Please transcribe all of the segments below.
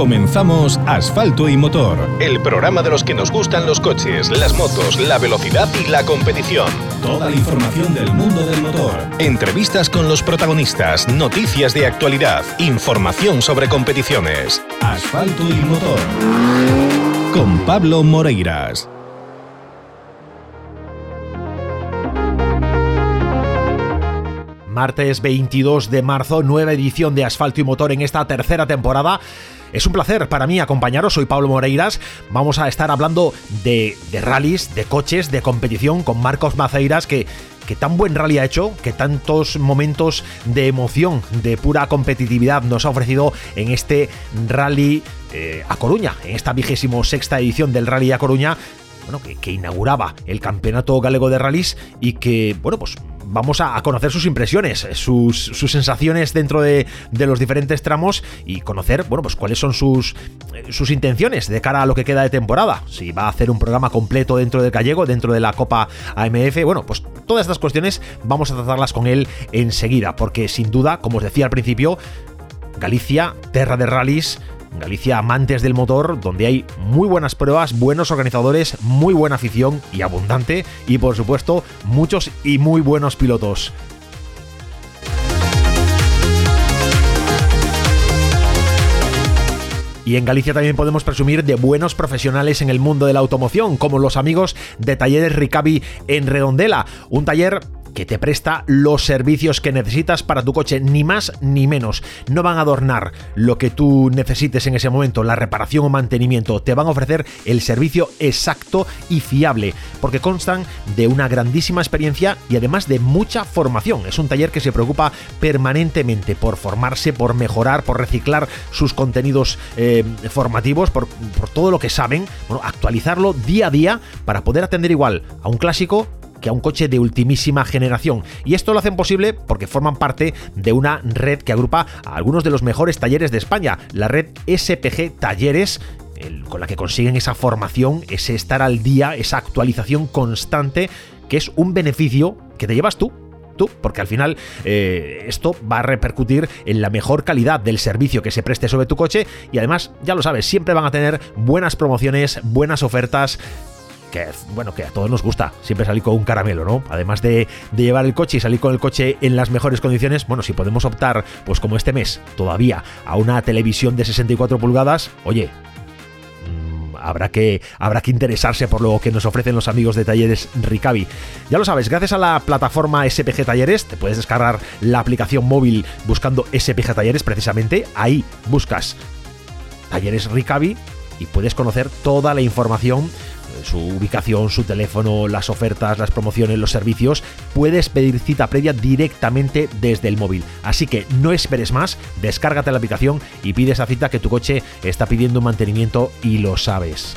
Comenzamos Asfalto y Motor, el programa de los que nos gustan los coches, las motos, la velocidad y la competición. Toda la información del mundo del motor. Entrevistas con los protagonistas, noticias de actualidad, información sobre competiciones. Asfalto y Motor. Con Pablo Moreiras. Martes 22 de marzo, nueva edición de Asfalto y Motor en esta tercera temporada. Es un placer para mí acompañaros, soy Pablo Moreiras. Vamos a estar hablando de, rallies, de coches, de competición con Marcos Maceiras, que, tan buen rally ha hecho, que tantos momentos de emoción, de pura competitividad nos ha ofrecido en este rally eh, a Coruña, en esta vigésimo sexta edición del rally a Coruña. Bueno, que, que inauguraba el campeonato galego de rallies y que, bueno, pues vamos a, conocer sus impresiones, sus, sensaciones dentro de, los diferentes tramos y conocer, bueno, pues cuáles son sus, sus intenciones de cara a lo que queda de temporada. Si va a hacer un programa completo dentro del gallego, dentro de la Copa AMF, bueno, pues todas estas cuestiones vamos a tratarlas con él enseguida, porque sin duda, como os decía al principio, Galicia, terra de rallies, Galicia amantes del motor, donde hay muy buenas pruebas, buenos organizadores, muy buena afición y abundante, y por supuesto muchos y muy buenos pilotos. Y en Galicia también podemos presumir de buenos profesionales en el mundo de la automoción, como los amigos de Talleres Ricavi en Redondela, un taller que te presta los servicios que necesitas para tu coche, ni más ni menos. No van a adornar lo que tú necesites en ese momento, la reparación o mantenimiento, te van a ofrecer el servicio exacto y fiable, porque constan de una grandísima experiencia y además de mucha formación. Es un taller que se preocupa permanentemente por formarse, por mejorar, por reciclar sus contenidos eh, formativos, por, por todo lo que saben, bueno, actualizarlo día a día para poder atender igual a un clásico que a un coche de ultimísima generación. Y esto lo hacen posible porque forman parte de una red que agrupa a algunos de los mejores talleres de España, la red SPG Talleres con la que consiguen esa formación, ese estar al día, esa actualización constante, que es un beneficio que te llevas tú tú, porque al final eh, esto va a repercutir en la mejor calidad del servicio que se preste sobre tu coche y además, ya lo sabes, siempre van a tener buenas promociones, buenas ofertas, que bueno, que a todos nos gusta siempre salir con un caramelo, ¿no? Además de, llevar el coche y salir con el coche en las mejores condiciones, bueno, si podemos optar, pues como este mes, todavía a una televisión de 64 pulgadas, oye, mmm, habrá que, habrá que interesarse por lo que nos ofrecen los amigos de Talleres Ricavi. Ya lo sabes, gracias a la plataforma SPG Talleres, te puedes descargar la aplicación móvil buscando SPG Talleres precisamente, ahí buscas Talleres Ricavi y puedes conocer toda la información su ubicación, su teléfono, las ofertas, las promociones, los servicios, puedes pedir cita previa directamente desde el móvil. Así que no esperes más, descárgate la aplicación y pide esa cita que tu coche está pidiendo un mantenimiento y lo sabes.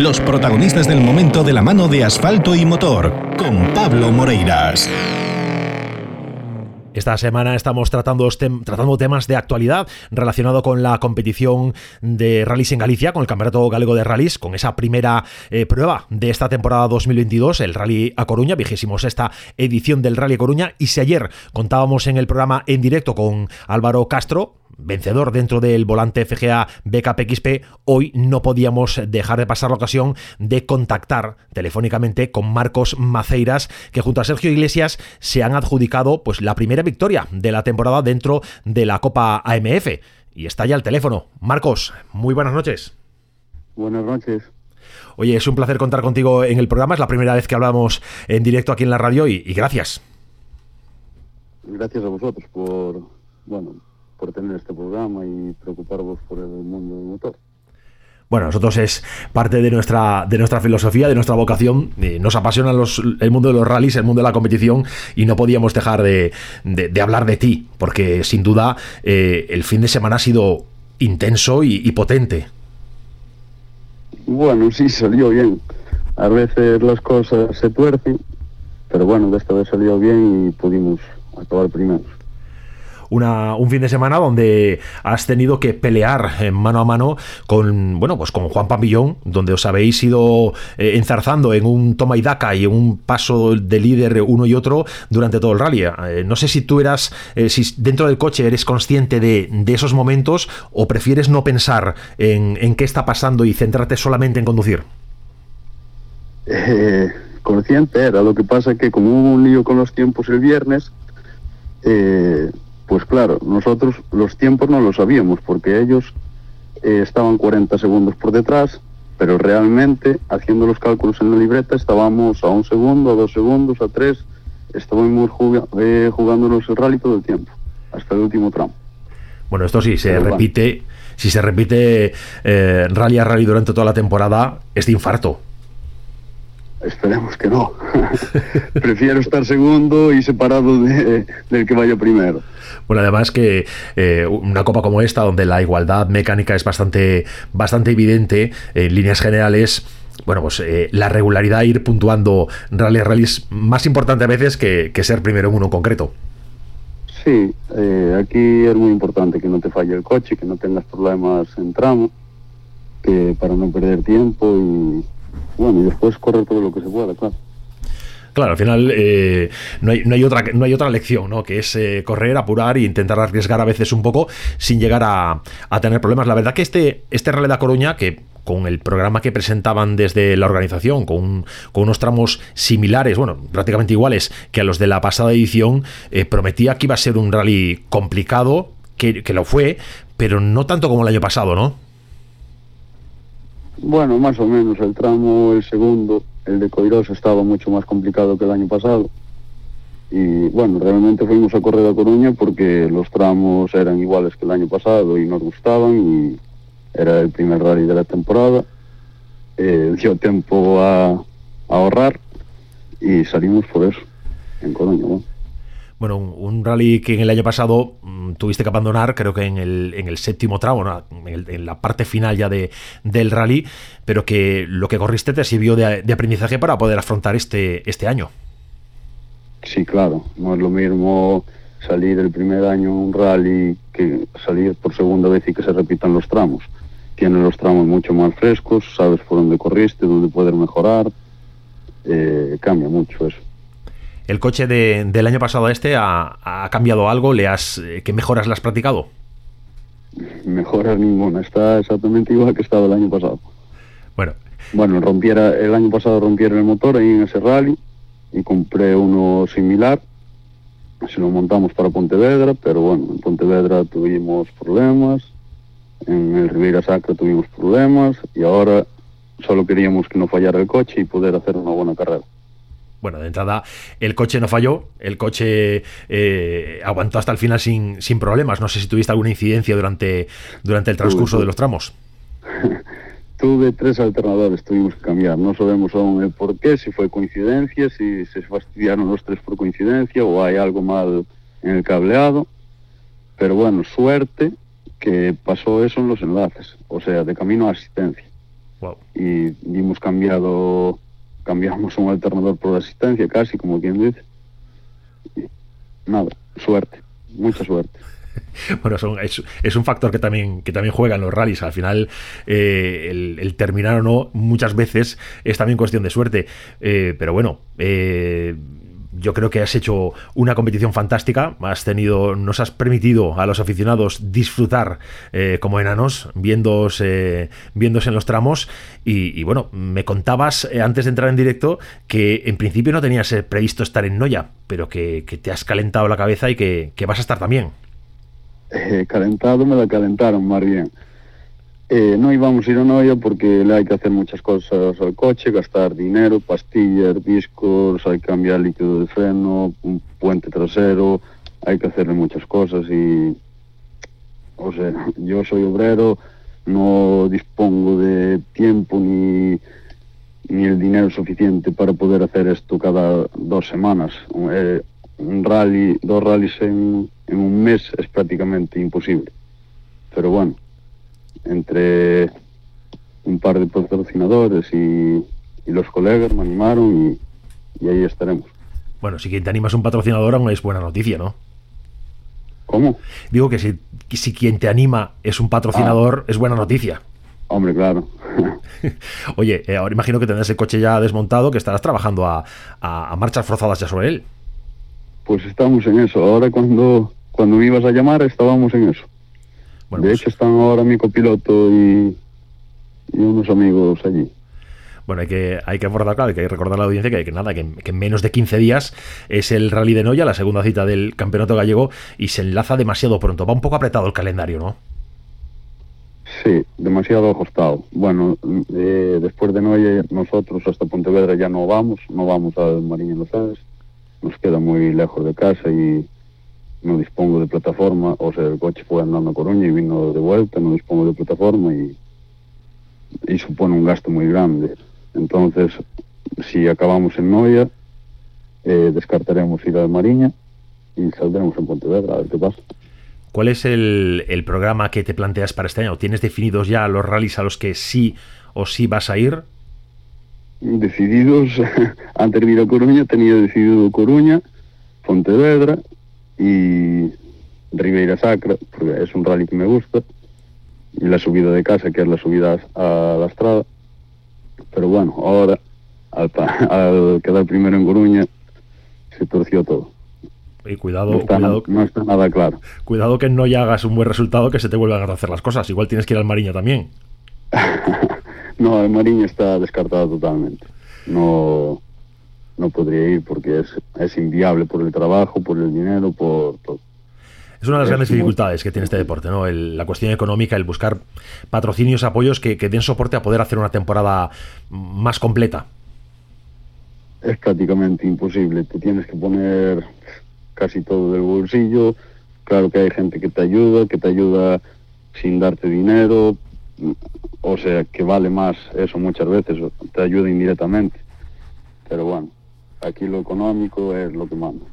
Los protagonistas del momento de la mano de asfalto y motor, con Pablo Moreiras. Esta semana estamos tratando, tratando temas de actualidad relacionado con la competición de rallies en Galicia, con el Campeonato Galego de Rallys, con esa primera eh, prueba de esta temporada 2022, el Rally a Coruña, vigésimo esta edición del Rally a Coruña. Y si ayer contábamos en el programa en directo con Álvaro Castro, vencedor dentro del volante FGA BKPXP, hoy no podíamos dejar de pasar la ocasión de contactar telefónicamente con Marcos Maceiras, que junto a Sergio Iglesias se han adjudicado pues la primera victoria de la temporada dentro de la Copa AMF. y está ya el teléfono. Marcos, muy buenas noches. Buenas noches. Oye, es un placer contar contigo en el programa. Es la primera vez que hablamos en directo aquí en la radio y, gracias. Gracias a vosotros por, bueno, por tener este programa y preocuparos por el mundo del motor. Bueno, nosotros es parte de nuestra, de nuestra filosofía, de nuestra vocación. Nos apasiona el mundo de los rallies, el mundo de la competición y no podíamos dejar de, hablar de ti, porque sin duda eh, el fin de semana ha sido intenso y, potente. Bueno, sí, salió bien. A veces las cosas se tuercen, pero bueno, de esta vez salió bien y pudimos acabar un fin de semana donde has tenido que pelear en mano a mano con, bueno, pues con Juan Pambillón, donde os habéis ido eh, enzarzando en un toma y daca y en un paso de líder uno y otro durante todo el rally. Eh, no sé si tú eras, eh, si dentro del coche eres consciente de, esos momentos o prefieres no pensar en, en, qué está pasando y centrarte solamente en conducir. consciente era, lo que pasa que como hubo un lío con los tiempos el viernes, pues claro, nosotros los tiempos no lo sabíamos porque ellos eh, estaban 40 segundos por detrás, pero realmente haciendo los cálculos en la libreta estábamos a un segundo, a dos segundos, a tres, estábamos eh, jugándonos el rally todo el tiempo, hasta el último tramo. Bueno, esto sí se repite, si se repite eh, rally a rally durante toda la temporada, es de infarto. Esperemos que no. Prefiero estar segundo y separado del que vaya primero. Bueno, además que eh, una copa como esta, donde la igualdad mecánica es bastante, bastante evidente, en líneas generales, bueno, pues eh, la regularidad, ir puntuando rally rally es más importante a veces que, ser primero en uno en concreto. Sí, eh, aquí es muy importante que no te falle el coche, que no tengas problemas en tramo, que para no perder tiempo y bueno, y después correr todo lo que se pueda, claro. Claro, al final eh, no, hay, otra, no hay otra lección, ¿no? Que es eh, correr, apurar e intentar arriesgar a veces un poco sin llegar a, tener problemas. La verdad que este, este Rally de Coruña, que con el programa que presentaban desde la organización, con, unos tramos similares, bueno, prácticamente iguales que a los de la pasada edición, eh, prometía que iba a ser un rally complicado, que lo fue, pero no tanto como el año pasado, ¿no? Bueno, más o menos. El tramo, el segundo, el de Coirós estaba mucho más complicado que el año pasado. Y bueno, realmente fuimos a correr a Coruña porque los tramos eran iguales que el año pasado y nos gustaban y era el primer rally de la temporada. Eh, dio tiempo a, ahorrar y salimos por eso, en Coruña bueno, un, rally que en el año pasado mm, tuviste que abandonar, creo que en el, en el séptimo tramo, en, la parte final ya de, del rally, pero que lo que corriste te sirvió de, aprendizaje para poder afrontar este, este año. Sí, claro, no es lo mismo salir el primer año un rally que salir por segunda vez y que se repitan los tramos. Tienes los tramos mucho más frescos, sabes por dónde corriste, dónde poder mejorar, eh, cambia mucho eso el coche del año pasado a este ha, cambiado algo, le has, eh, ¿qué mejoras le has practicado? Mejoras ninguna, está exactamente igual que estaba el año pasado. Bueno. Bueno, rompiera, el año pasado rompieron el motor ahí en ese rally y compré uno similar. Se lo montamos para Pontevedra, pero bueno, en Pontevedra tuvimos problemas, en el Ribeira Sacra tuvimos problemas y ahora solo queríamos que no fallara el coche y poder hacer una buena carrera bueno, de entrada, el coche no falló, el coche eh, aguantó hasta el final sin, sin, problemas. No sé si tuviste alguna incidencia durante, durante el transcurso de los tramos. Tuve tres alternadores, tuvimos que cambiar. No sabemos aún el por qué, si fue coincidencia, si se fastidiaron los tres por coincidencia o hay algo mal en el cableado. Pero bueno, suerte que pasó eso en los enlaces, o sea, de camino a asistencia. Y hemos cambiado cambiamos un alternador por asistencia, casi como quien dice. nada, suerte, mucha suerte. Bueno, es, un factor que también, que también juega en los rallies. Al final, eh, el, terminar o no, muchas veces es también cuestión de suerte. Eh, pero bueno, eh, yo creo que has hecho una competición fantástica, has tenido, nos has permitido a los aficionados disfrutar eh, como enanos, viéndose, viéndose en los tramos y, bueno, me contabas eh, antes de entrar en directo que en principio no tenías eh, previsto estar en Noya, pero que, te has calentado la cabeza y que, vas a estar también. eh, calentado me la calentaron más bien. Eh, no íbamos a ir a Noia porque le hay que hacer muchas cosas al coche, gastar dinero, pastillas, discos, hay que cambiar líquido de freno, un puente trasero, hay que hacerle muchas cosas y, o sea, yo soy obrero, no dispongo de tiempo ni, ni el dinero suficiente para poder hacer esto cada dos semanas. Eh, un rally, dos rallies en, en un mes es prácticamente imposible. Pero bueno, entre un par de patrocinadores y, y los colegas me animaron y, y, ahí estaremos. Bueno, si quien te animas un patrocinador aún es buena noticia, ¿no? ¿Cómo? Digo que si, si quien te anima es un patrocinador, ah. es buena noticia. Hombre, claro. Oye, eh, ahora imagino que tendrás el coche ya desmontado, que estarás trabajando a, a, a, marchas forzadas ya sobre él. Pues estamos en eso. Ahora cuando, cuando me ibas a llamar estábamos en eso. Bueno, de pues... hecho, están ahora mi copiloto y, y, unos amigos allí. Bueno, hay que, hay que abordar, claro, hay que recordar a la audiencia que, que nada, que, en menos de 15 días es el Rally de Noya, la segunda cita del Campeonato Gallego, y se enlaza demasiado pronto. Va un poco apretado el calendario, ¿no? Sí, demasiado ajustado. Bueno, eh, después de Noya, nosotros hasta Pontevedra ya no vamos, no vamos al Marín Los nos queda muy lejos de casa y no dispongo de plataforma, o sea, el coche fue andando a Coruña y vino de vuelta, no dispongo de plataforma y, y supone un gasto muy grande. Entonces, si acabamos en Noia, eh, descartaremos ir a Mariña y saldremos en Pontevedra a ver qué pasa. ¿Cuál es el, el, programa que te planteas para este año? ¿Tienes definidos ya los rallies a los que sí o sí vas a ir? Decididos, antes de ir a Coruña tenía decidido Coruña, Pontevedra y Ribeira Sacra, porque es un rally que me gusta, y la subida de casa, que es la subida a la estrada. Pero bueno, ahora, al, al quedar primero en Coruña, se torció todo. Y cuidado, no está, cuidado, no está nada claro. Cuidado que no ya hagas un buen resultado que se te vuelvan a hacer las cosas. Igual tienes que ir al Mariño también. no, el Mariño está descartado totalmente. No, no podría ir porque es, es inviable por el trabajo, por el dinero, por todo. Es una de las grandes dificultades que tiene este deporte, ¿no? El, la cuestión económica, el buscar patrocinios, apoyos que, que, den soporte a poder hacer una temporada más completa. Es prácticamente imposible. Te tienes que poner casi todo del bolsillo. Claro que hay gente que te ayuda, que te ayuda sin darte dinero. O sea, que vale más eso muchas veces. Te ayuda indirectamente. Pero bueno aquí lo económico es lo que manda.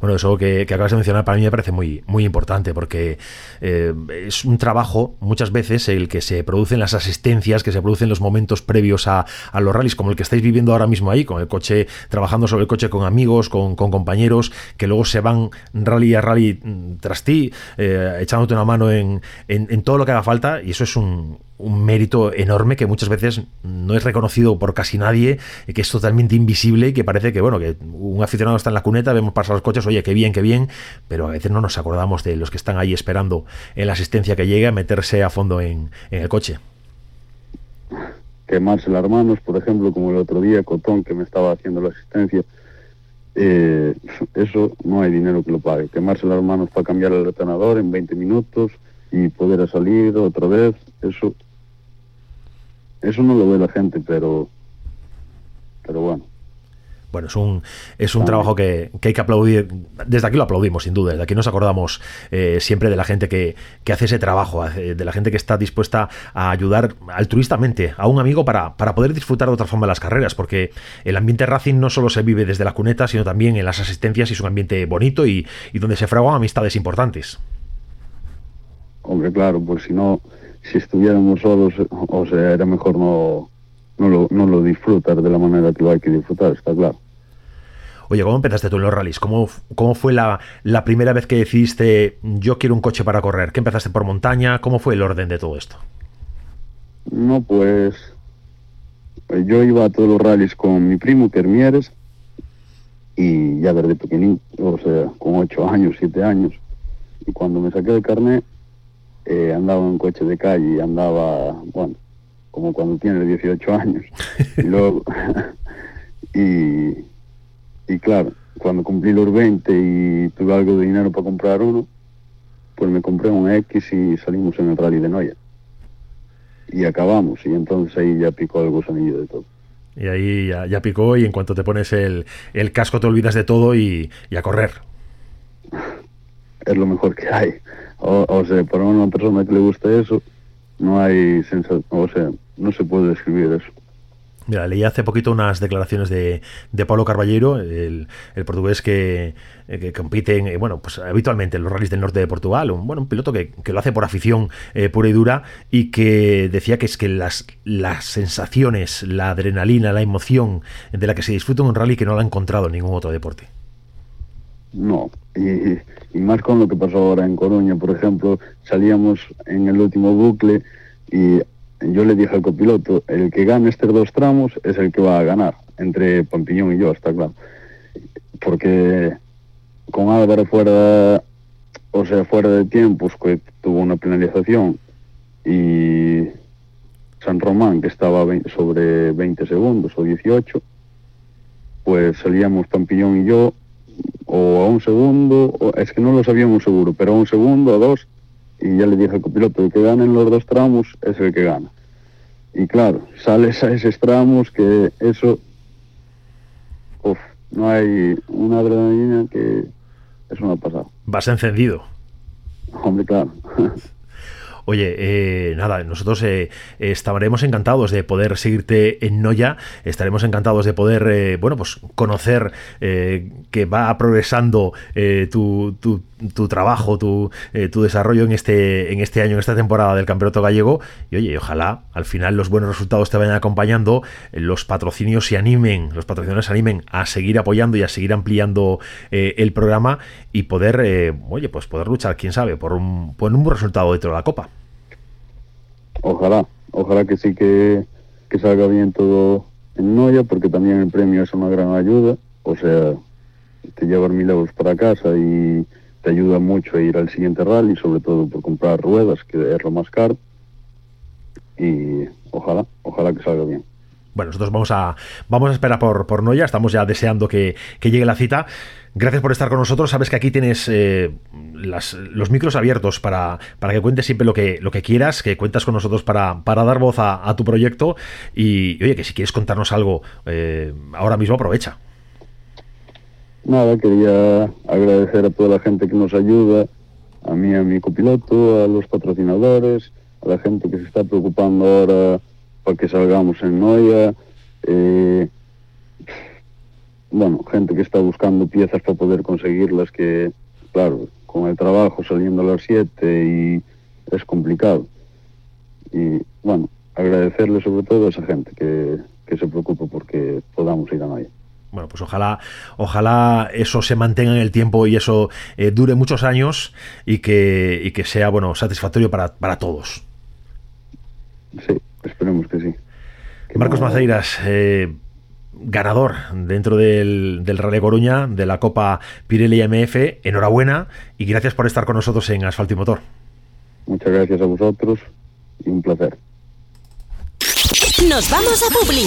Bueno, eso que, acabas de mencionar para mí me parece muy, muy importante porque eh, es un trabajo muchas veces el que se producen las asistencias, que se producen los momentos previos a, los rallies, como el que estáis viviendo ahora mismo ahí, con el coche, trabajando sobre el coche con amigos, con, con compañeros, que luego se van rally a rally mm, tras ti, eh, echándote una mano en, en, en todo lo que haga falta y eso es un, un mérito enorme que muchas veces no es reconocido por casi nadie, que es totalmente invisible y que parece que, bueno, que un aficionado está en la cuneta, vemos pasar los coches, oye, qué bien, qué bien, pero a veces no nos acordamos de los que están ahí esperando en la asistencia que llegue a meterse a fondo en, en el coche. Quemarse las manos, por ejemplo, como el otro día, Cotón, que me estaba haciendo la asistencia, eh, eso no hay dinero que lo pague. Quemarse las manos para cambiar el retenedor en 20 minutos y poder salir otra vez, eso eso no lo ve la gente, pero, pero bueno. Bueno, es un, es un trabajo que, que, hay que aplaudir. Desde aquí lo aplaudimos, sin duda. Desde aquí nos acordamos eh, siempre de la gente que, que, hace ese trabajo, de la gente que está dispuesta a ayudar altruistamente a un amigo para, para poder disfrutar de otra forma de las carreras, porque el ambiente Racing no solo se vive desde la cuneta, sino también en las asistencias y es un ambiente bonito y, y donde se fraguan amistades importantes. Hombre, claro, pues si no, si estuviéramos solos, o sea, era mejor no, no, lo, no lo disfrutar de la manera que lo hay que disfrutar, está claro. Oye, ¿cómo empezaste tú en los rallies? ¿Cómo, cómo fue la, la, primera vez que decidiste yo quiero un coche para correr? ¿Qué empezaste por montaña? ¿Cómo fue el orden de todo esto? No, pues yo iba a todos los rallies con mi primo Kermieres y ya desde pequeñito, o sea, con ocho años, siete años. Y cuando me saqué el carnet, eh, andaba en coche de calle y andaba, bueno, como cuando tiene 18 años. y luego, y, y claro, cuando cumplí los 20 y tuve algo de dinero para comprar uno, pues me compré un X y salimos en el rally de Noia. Y acabamos, y entonces ahí ya picó el gusanillo de todo. Y ahí ya, picó y en cuanto te pones el, casco te olvidas de todo y, a correr. Es lo mejor que hay. O, sea, para una persona que le guste eso, no hay sensación, o sea, no se puede describir eso. Mira, leí hace poquito unas declaraciones de, de Pablo Carballeiro, el, portugués que, eh, compite en, eh, bueno, pues habitualmente en los rallies del norte de Portugal, un, bueno, un piloto que, lo hace por afición eh, pura y dura y que decía que es que las, las sensaciones, la adrenalina, la emoción de la que se disfruta en un rally que no la ha encontrado en ningún otro deporte. No, y, y más con lo que pasó ahora en Coruña, por ejemplo, salíamos en el último bucle y yo le dije al copiloto, el que gane estos dos tramos es el que va a ganar, entre Pampiñón y yo, está claro. Porque con Álvaro fuera, o sea, fuera de tiempos, que tuvo una penalización, y San Román, que estaba sobre 20 segundos o 18, pues salíamos Pampiñón y yo, o a un segundo, es que no lo sabíamos seguro, pero a un segundo, a dos, y ya le dije al copiloto, el que gane en los dos tramos es el que gana. Y claro, sales a esos tramos que eso, uf, no hay una adrenalina que es una pasada. Vas encendido. Hombre, claro. Oye, eh, nada, nosotros eh, estaremos encantados de poder seguirte en Noya, estaremos encantados de poder, eh, bueno, pues conocer que va progresando tu, tu, trabajo, tu, tu, desarrollo en este, en este año, en esta temporada del Campeonato Gallego. Y oye, ojalá al final los buenos resultados te vayan acompañando, los patrocinios se animen, los patrocinadores se animen a seguir apoyando y a seguir ampliando el programa y poder, oye, pues poder luchar, quién sabe, por un, por un buen resultado dentro de la Copa. Ojalá, ojalá que sí que, salga bien todo en Noya, porque también el premio es una gran ayuda. O sea, te llevas mil euros para casa y te ayuda mucho a ir al siguiente rally, sobre todo por comprar ruedas, que es lo más caro. Y ojalá, ojalá que salga bien. Bueno, nosotros vamos a, vamos a esperar por, por Noya, estamos ya deseando que, llegue la cita. Gracias por estar con nosotros. Sabes que aquí tienes eh, los micros abiertos para, para, que cuentes siempre lo que, lo que quieras, que cuentas con nosotros para, para dar voz a, tu proyecto. Y, oye, que si quieres contarnos algo, eh, ahora mismo aprovecha. Nada, quería agradecer a toda la gente que nos ayuda, a mí, a mi copiloto, a los patrocinadores, a la gente que se está preocupando ahora para que salgamos en Noia. Eh, bueno, gente que está buscando piezas para poder conseguirlas, que, claro, con el trabajo saliendo a las 7 y es complicado. Y, bueno, agradecerle sobre todo a esa gente que, se preocupa porque podamos ir a Noia bueno, pues ojalá, ojalá eso se mantenga en el tiempo y eso eh, dure muchos años y que, y que sea bueno satisfactorio para, para todos. Sí, Esperemos que sí. Marcos Maceiras, eh, ganador dentro del, del Rally Coruña, de la Copa Pirelli MF, enhorabuena y gracias por estar con nosotros en Asfalto y Motor. Muchas gracias a vosotros y un placer. Nos vamos a Publi.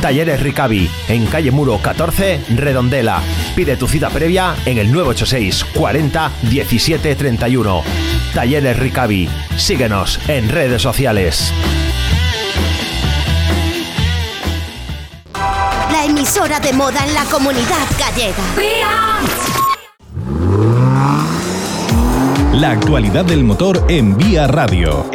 Talleres Ricavi, en calle Muro 14, Redondela. Pide tu cita previa en el 986 40 17 31. Talleres Ricavi. Síguenos en redes sociales. La emisora de moda en la comunidad gallega. La actualidad del motor en Vía Radio.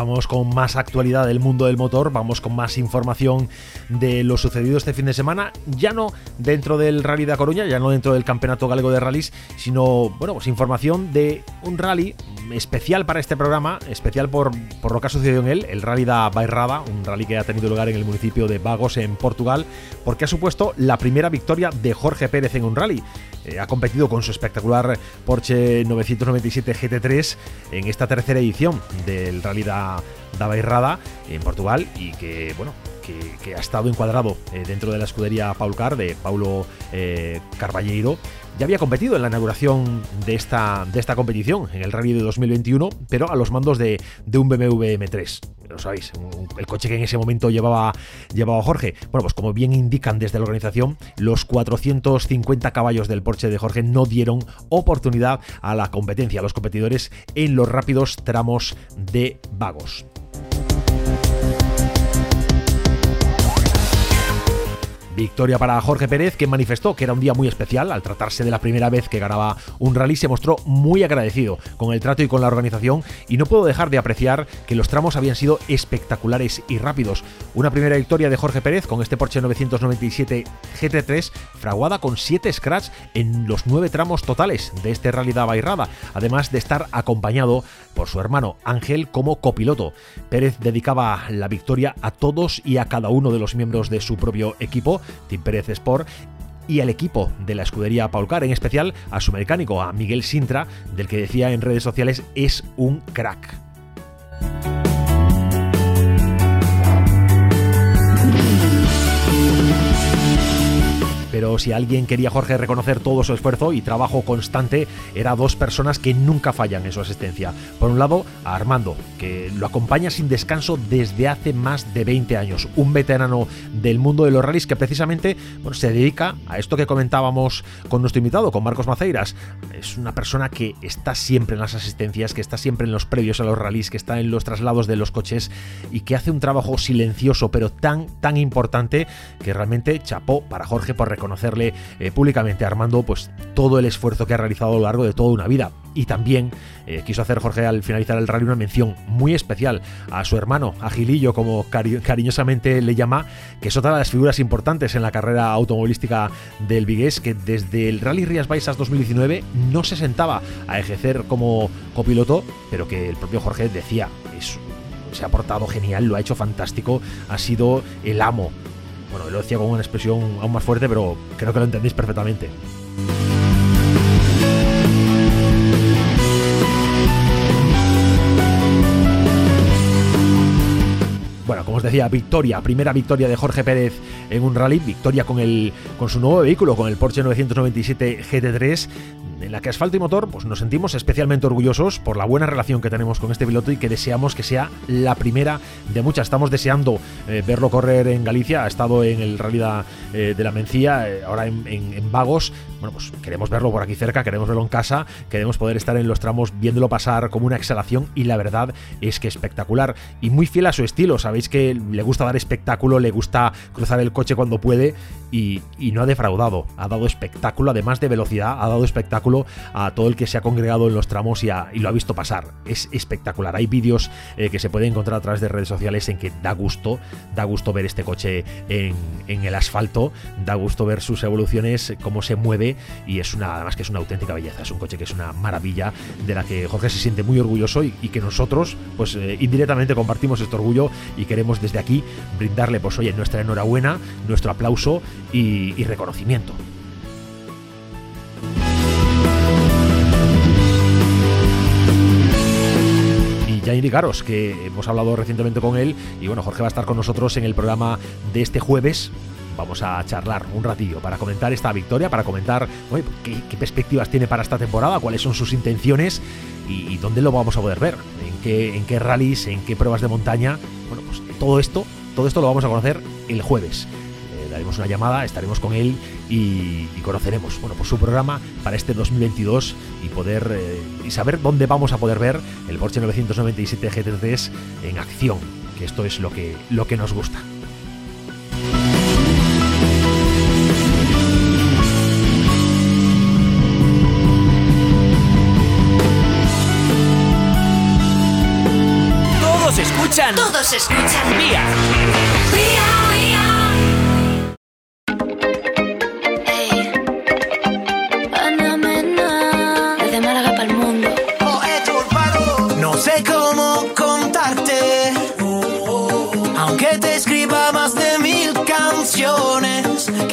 Vamos con más actualidad del mundo del motor, vamos con más información de lo sucedido este fin de semana, ya no dentro del Rally de Coruña, ya no dentro del Campeonato Galego de Rallys, sino, bueno, pues información de un rally especial para este programa, especial por, por lo que ha sucedido en él, el Rally da Bairrada, un rally que ha tenido lugar en el municipio de Vagos, en Portugal, porque ha supuesto la primera victoria de Jorge Pérez en un rally. Eh, ha competido con su espectacular Porsche 997 GT3 en esta tercera edición del Rally da, Bairrada en Portugal y que, bueno, que, ha estado encuadrado eh, dentro de la escudería Paul Car de Paulo eh, Carballeiro ya había competido en la inauguración de esta, de esta competición, en el Rally de 2021, pero a los mandos de, un BMW M3 lo sabéis, el coche que en ese momento llevaba, llevaba Jorge. Bueno, pues como bien indican desde la organización, los 450 caballos del Porsche de Jorge no dieron oportunidad a la competencia, a los competidores en los rápidos tramos de vagos. Victoria para Jorge Pérez, que manifestó que era un día muy especial al tratarse de la primera vez que ganaba un rally. Se mostró muy agradecido con el trato y con la organización y no puedo dejar de apreciar que los tramos habían sido espectaculares y rápidos. Una primera victoria de Jorge Pérez con este Porsche 997 GT3, fraguada con 7 scratch en los 9 tramos totales de este rally da Bairrada, además de estar acompañado por su hermano Ángel como copiloto. Pérez dedicaba la victoria a todos y a cada uno de los miembros de su propio equipo, Team Pérez Sport, y al equipo de la escudería Paulcar, en especial a su mecánico, a Miguel Sintra, del que decía en redes sociales es un crack. Pero si alguien quería Jorge reconocer todo su esfuerzo y trabajo constante, era dos personas que nunca fallan en su asistencia. Por un lado, a Armando, que lo acompaña sin descanso desde hace más de 20 años, un veterano del mundo de los rallies que precisamente bueno, se dedica a esto que comentábamos con nuestro invitado, con Marcos Maceiras. Es una persona que está siempre en las asistencias, que está siempre en los previos a los rallies, que está en los traslados de los coches y que hace un trabajo silencioso pero tan, tan importante que realmente chapó para Jorge por reconocer conocerle eh, públicamente Armando pues todo el esfuerzo que ha realizado a lo largo de toda una vida. Y también eh, quiso hacer Jorge al finalizar el rally una mención muy especial a su hermano, a como cariñosamente le llama, que es otra de las figuras importantes en la carrera automovilística del Vigués, que desde el Rally Rías Baixas 2019 no se sentaba a ejercer como copiloto, pero que el propio Jorge decía, se ha portado genial, lo ha hecho fantástico, ha sido el amo bueno, lo decía con una expresión aún más fuerte, pero creo que lo entendéis perfectamente. Bueno, como os decía, victoria, primera victoria de Jorge Pérez en un rally, victoria con, el, con su nuevo vehículo, con el Porsche 997 GT3, en la que Asfalto y Motor pues, nos sentimos especialmente orgullosos por la buena relación que tenemos con este piloto y que deseamos que sea la primera de muchas. Estamos deseando eh, verlo correr en Galicia, ha estado en el Rally eh, de la Mencía, eh, ahora en, en, Vagos. Bueno, pues queremos verlo por aquí cerca, queremos verlo en casa, queremos poder estar en los tramos viéndolo pasar como una exhalación y la verdad es que espectacular y muy fiel a su estilo. Sabéis que le gusta dar espectáculo, le gusta cruzar el coche cuando puede y no ha defraudado. Ha dado espectáculo, además de velocidad, ha dado espectáculo a todo el que se ha congregado en los tramos y, lo ha visto pasar. Es espectacular. Hay vídeos eh, que se pueden encontrar a través de redes sociales en que da gusto, da gusto ver este coche en, el asfalto, da gusto ver sus evoluciones, cómo se mueve y es una, además que es una auténtica belleza. Es un coche que es una maravilla de la que Jorge se siente muy orgulloso y, que nosotros, pues eh, indirectamente compartimos este orgullo y queremos desde aquí brindarle, pues oye, nuestra enhorabuena, nuestro aplauso y reconocimiento. Ya indicaros que hemos hablado recientemente con él y bueno, Jorge va a estar con nosotros en el programa de este jueves vamos a charlar un ratillo para comentar esta victoria, para comentar qué, perspectivas tiene para esta temporada, cuáles son sus intenciones y, dónde lo vamos a poder ver, en qué, en qué rallies, en qué pruebas de montaña. Bueno, pues todo esto, todo esto lo vamos a conocer el jueves daremos una llamada, estaremos con él y, conoceremos bueno, pues su programa para este 2022 y poder eh, y saber dónde vamos a poder ver el Porsche 997 GT3 en acción, que esto es lo que, lo que nos gusta. escuchan. Todos escuchan. Vía.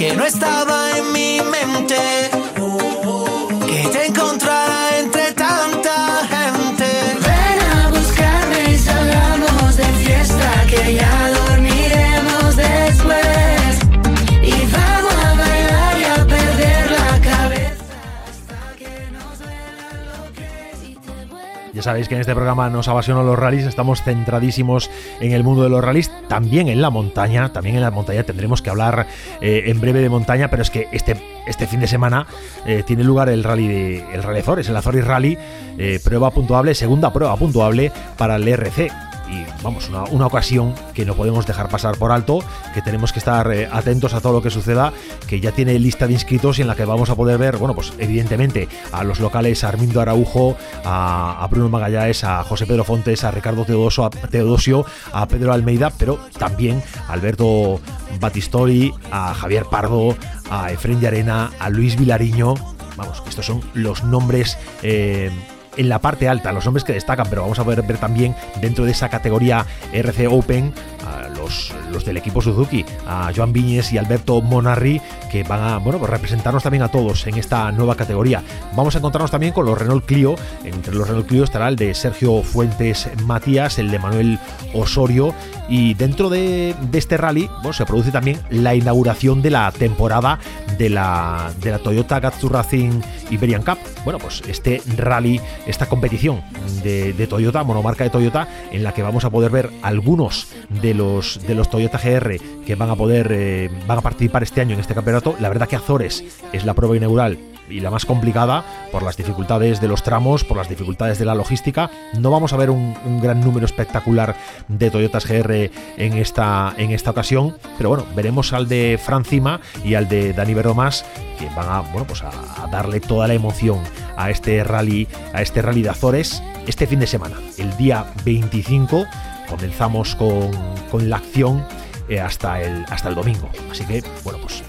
Que no estaba en sabéis que en este programa nos apasionan los rallies, estamos centradísimos en el mundo de los rallies, también en la montaña, también en la montaña tendremos que hablar eh, en breve de montaña, pero es que este, este fin de semana eh, tiene lugar el rally de el Rally Azores, el Azores Rally, eh, prueba puntuable, segunda prueba puntuable para el RC. Y vamos, una, una ocasión que no podemos dejar pasar por alto, que tenemos que estar eh, atentos a todo lo que suceda, que ya tiene lista de inscritos y en la que vamos a poder ver, bueno, pues evidentemente a los locales, Armindo Araujo, a, Bruno Magallanes, a José Pedro Fontes, a Ricardo Teodoso, a Teodosio, a Pedro Almeida, pero también a Alberto Batistori, a Javier Pardo, a Efren de Arena, a Luis Vilariño. Vamos, estos son los nombres eh, en la parte alta, los nombres que destacan, pero vamos a poder ver también dentro de esa categoría RC Open los, los del equipo Suzuki, a Joan Viñes y Alberto Monarri, que van a bueno, pues representarnos también a todos en esta nueva categoría. Vamos a encontrarnos también con los Renault Clio. Entre los Renault Clio estará el de Sergio Fuentes Matías, el de Manuel Osorio. Y dentro de, de este rally bueno, se produce también la inauguración de la temporada de la, de la Toyota Gazoo Racing Iberian Cup. Bueno, pues este rally, esta competición de, Toyota, monomarca de Toyota, en la que vamos a poder ver algunos de los, de los Toyota GR que van a poder eh, van a participar este año en este campeonato. La verdad que Azores es la prueba inaugural y la más complicada por las dificultades de los tramos, por las dificultades de la logística. No vamos a ver un, gran número espectacular de Toyotas GR en esta, en esta ocasión, pero bueno, veremos al de Francima y al de Dani Verdomás que van a, bueno, pues a, a darle toda la emoción a este rally, a este rally de Azores este fin de semana, el día 25 comenzamos con, con la acción eh, hasta, el, hasta el domingo. Así que, bueno, pues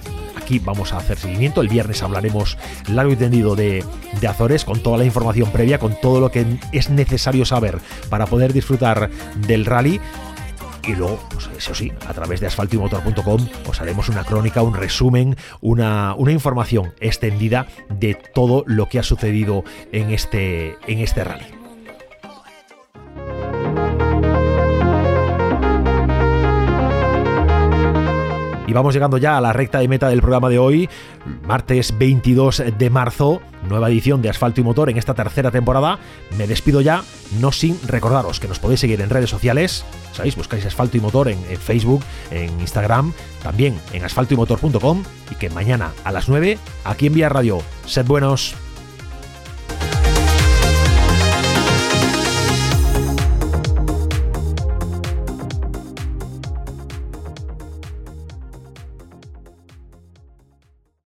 aquí vamos a hacer seguimiento. El viernes hablaremos largo y tendido de, Azores con toda la información previa, con todo lo que es necesario saber para poder disfrutar del rally. Y luego, pues eso sí, a través de asfaltoymotor.com os haremos una crónica, un resumen, una, una, información extendida de todo lo que ha sucedido en este, en este rally. Y vamos llegando ya a la recta de meta del programa de hoy, martes 22 de marzo, nueva edición de Asfalto y Motor en esta tercera temporada. Me despido ya, no sin recordaros que nos podéis seguir en redes sociales, ¿sabéis? Buscáis Asfalto y Motor en, en Facebook, en Instagram, también en asfaltoymotor.com y que mañana a las 9, aquí en Vía Radio. Sed buenos.